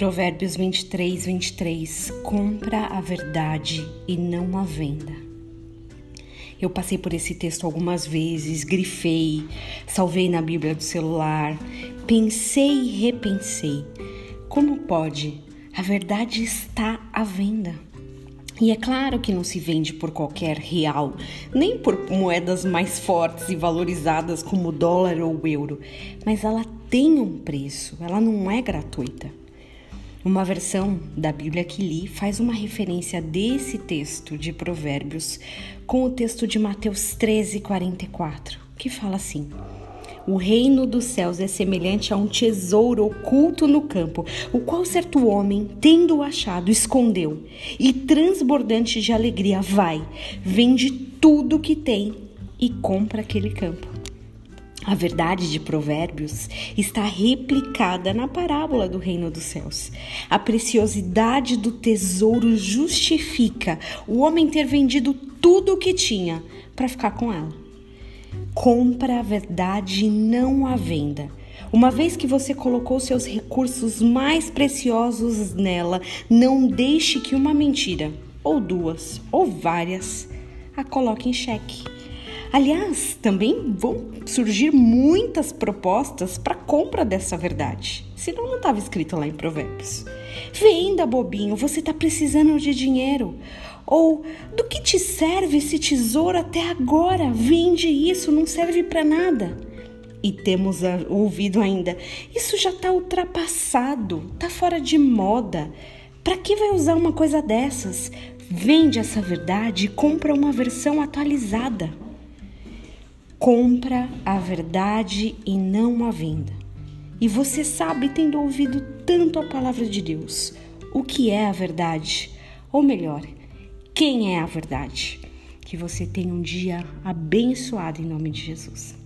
Provérbios 23, 23. Compra a verdade e não a venda. Eu passei por esse texto algumas vezes, grifei, salvei na Bíblia do celular, pensei e repensei. Como pode? A verdade está à venda. E é claro que não se vende por qualquer real, nem por moedas mais fortes e valorizadas como o dólar ou o euro, mas ela tem um preço, ela não é gratuita. Uma versão da Bíblia que li faz uma referência desse texto de Provérbios com o texto de Mateus 13, 44, que fala assim. O reino dos céus é semelhante a um tesouro oculto no campo, o qual certo homem, tendo achado, escondeu, e transbordante de alegria vai, vende tudo o que tem e compra aquele campo. A verdade de Provérbios está replicada na parábola do reino dos céus. A preciosidade do tesouro justifica o homem ter vendido tudo o que tinha para ficar com ela. Compra a verdade e não a venda. Uma vez que você colocou seus recursos mais preciosos nela, não deixe que uma mentira, ou duas, ou várias, a coloque em xeque. Aliás, também vão surgir muitas propostas para compra dessa verdade, senão não estava escrito lá em Provérbios. Venda, bobinho, você está precisando de dinheiro. Ou do que te serve esse tesouro até agora? Vende isso, não serve para nada. E temos ouvido ainda: isso já está ultrapassado, está fora de moda. Para que vai usar uma coisa dessas? Vende essa verdade e compra uma versão atualizada. Compra a verdade e não a venda. E você sabe, tendo ouvido tanto a palavra de Deus, o que é a verdade? Ou melhor, quem é a verdade? Que você tenha um dia abençoado em nome de Jesus.